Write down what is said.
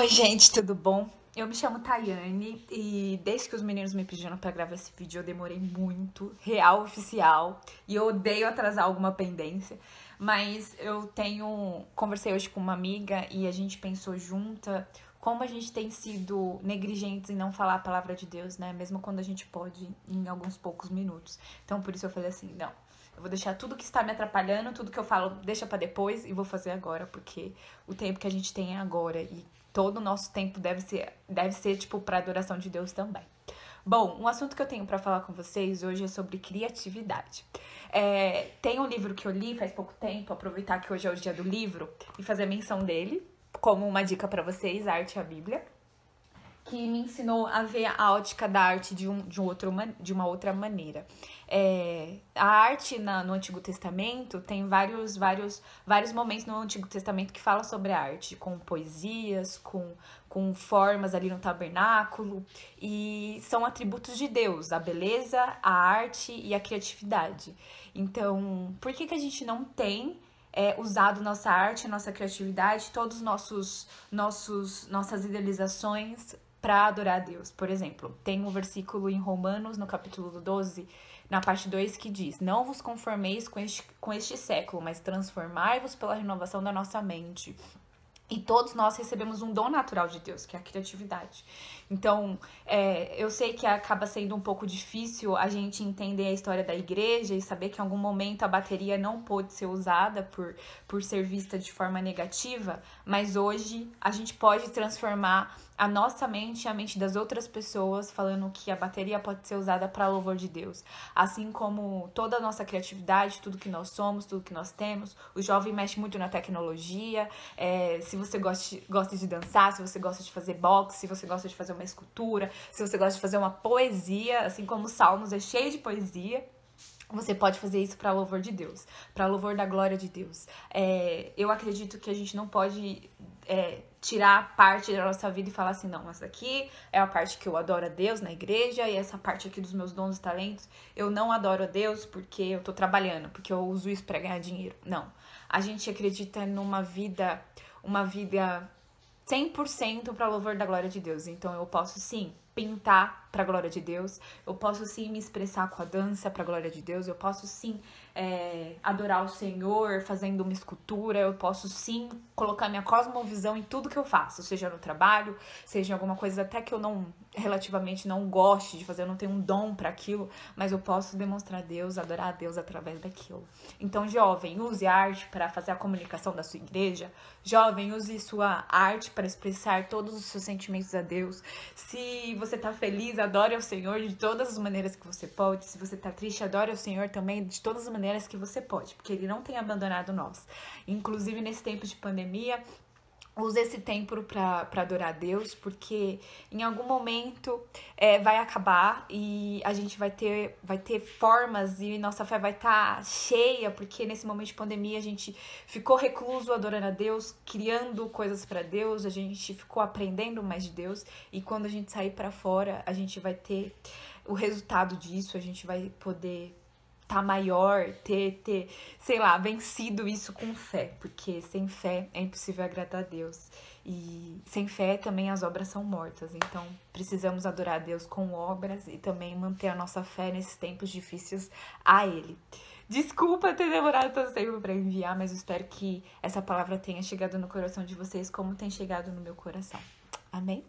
Oi, gente, tudo bom? Eu me chamo Tayane e desde que os meninos me pediram para gravar esse vídeo eu demorei muito, real oficial, e eu odeio atrasar alguma pendência, mas eu tenho conversei hoje com uma amiga e a gente pensou junta como a gente tem sido negligentes em não falar a palavra de Deus, né? Mesmo quando a gente pode em alguns poucos minutos. Então por isso eu falei assim, não, eu vou deixar tudo que está me atrapalhando, tudo que eu falo, deixa para depois e vou fazer agora, porque o tempo que a gente tem é agora e todo o nosso tempo deve ser, deve ser tipo, para adoração de Deus também. Bom, um assunto que eu tenho para falar com vocês hoje é sobre criatividade. É, tem um livro que eu li faz pouco tempo, aproveitar que hoje é o dia do livro e fazer menção dele, como uma dica para vocês, Arte e a Bíblia, que me ensinou a ver a ótica da arte de, um, de, um outro, de uma outra maneira. É, a arte na, no Antigo Testamento tem vários, vários, vários momentos no Antigo Testamento que falam sobre a arte, com poesias, com, com formas ali no tabernáculo, e são atributos de Deus, a beleza, a arte e a criatividade. Então, por que, que a gente não tem é, usado nossa arte, nossa criatividade, todos os nossos, nossos nossas idealizações para adorar a Deus? Por exemplo, tem um versículo em Romanos, no capítulo 12, na parte 2 que diz: Não vos conformeis com este, com este século, mas transformai-vos pela renovação da nossa mente. E todos nós recebemos um dom natural de Deus, que é a criatividade. Então, é, eu sei que acaba sendo um pouco difícil a gente entender a história da igreja e saber que em algum momento a bateria não pôde ser usada por, por ser vista de forma negativa, mas hoje a gente pode transformar a nossa mente e a mente das outras pessoas, falando que a bateria pode ser usada para louvor de Deus. Assim como toda a nossa criatividade, tudo que nós somos, tudo que nós temos. O jovem mexe muito na tecnologia. É, se você gosta, gosta de dançar, se você gosta de fazer boxe, se você gosta de fazer uma escultura, se você gosta de fazer uma poesia, assim como os Salmos é cheio de poesia. Você pode fazer isso para louvor de Deus, para louvor da glória de Deus. É, eu acredito que a gente não pode é, tirar parte da nossa vida e falar assim, não, essa aqui é a parte que eu adoro a Deus na igreja e essa parte aqui dos meus dons e talentos eu não adoro a Deus porque eu tô trabalhando, porque eu uso isso para ganhar dinheiro. Não. A gente acredita numa vida, uma vida 100% para louvor da glória de Deus. Então eu posso sim pintar para a glória de Deus, eu posso sim me expressar com a dança para a glória de Deus, eu posso sim é, adorar o Senhor fazendo uma escultura, eu posso sim colocar minha cosmovisão em tudo que eu faço, seja no trabalho, seja em alguma coisa até que eu não relativamente não goste de fazer, eu não tenho um dom para aquilo, mas eu posso demonstrar a Deus, adorar a Deus através daquilo. Então, jovem, use a arte para fazer a comunicação da sua igreja. Jovem, use sua arte para expressar todos os seus sentimentos a Deus. Se você tá feliz, adore ao Senhor de todas as maneiras que você pode. Se você tá triste, adore ao Senhor também de todas as maneiras que você pode, porque ele não tem abandonado nós. Inclusive nesse tempo de pandemia, use esse tempo para adorar Deus, porque em algum momento é, vai acabar e a gente vai ter, vai ter formas e nossa fé vai estar tá cheia, porque nesse momento de pandemia a gente ficou recluso adorando a Deus, criando coisas para Deus, a gente ficou aprendendo mais de Deus e quando a gente sair para fora, a gente vai ter o resultado disso, a gente vai poder tá maior, ter, ter, sei lá, vencido isso com fé, porque sem fé é impossível agradar a Deus. E sem fé também as obras são mortas. Então, precisamos adorar a Deus com obras e também manter a nossa fé nesses tempos difíceis a Ele. Desculpa ter demorado tanto tempo para enviar, mas espero que essa palavra tenha chegado no coração de vocês como tem chegado no meu coração. Amém?